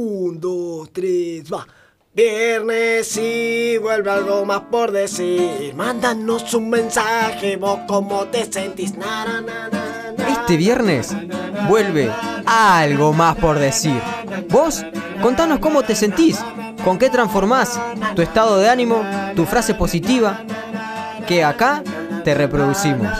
Un, dos, tres, va. Viernes y vuelve algo más por decir. Mándanos un mensaje, vos cómo te sentís. Na, na, na. Este viernes vuelve algo más por decir. Vos, contanos cómo te sentís, con qué transformás tu estado de ánimo, tu frase positiva, que acá te reproducimos.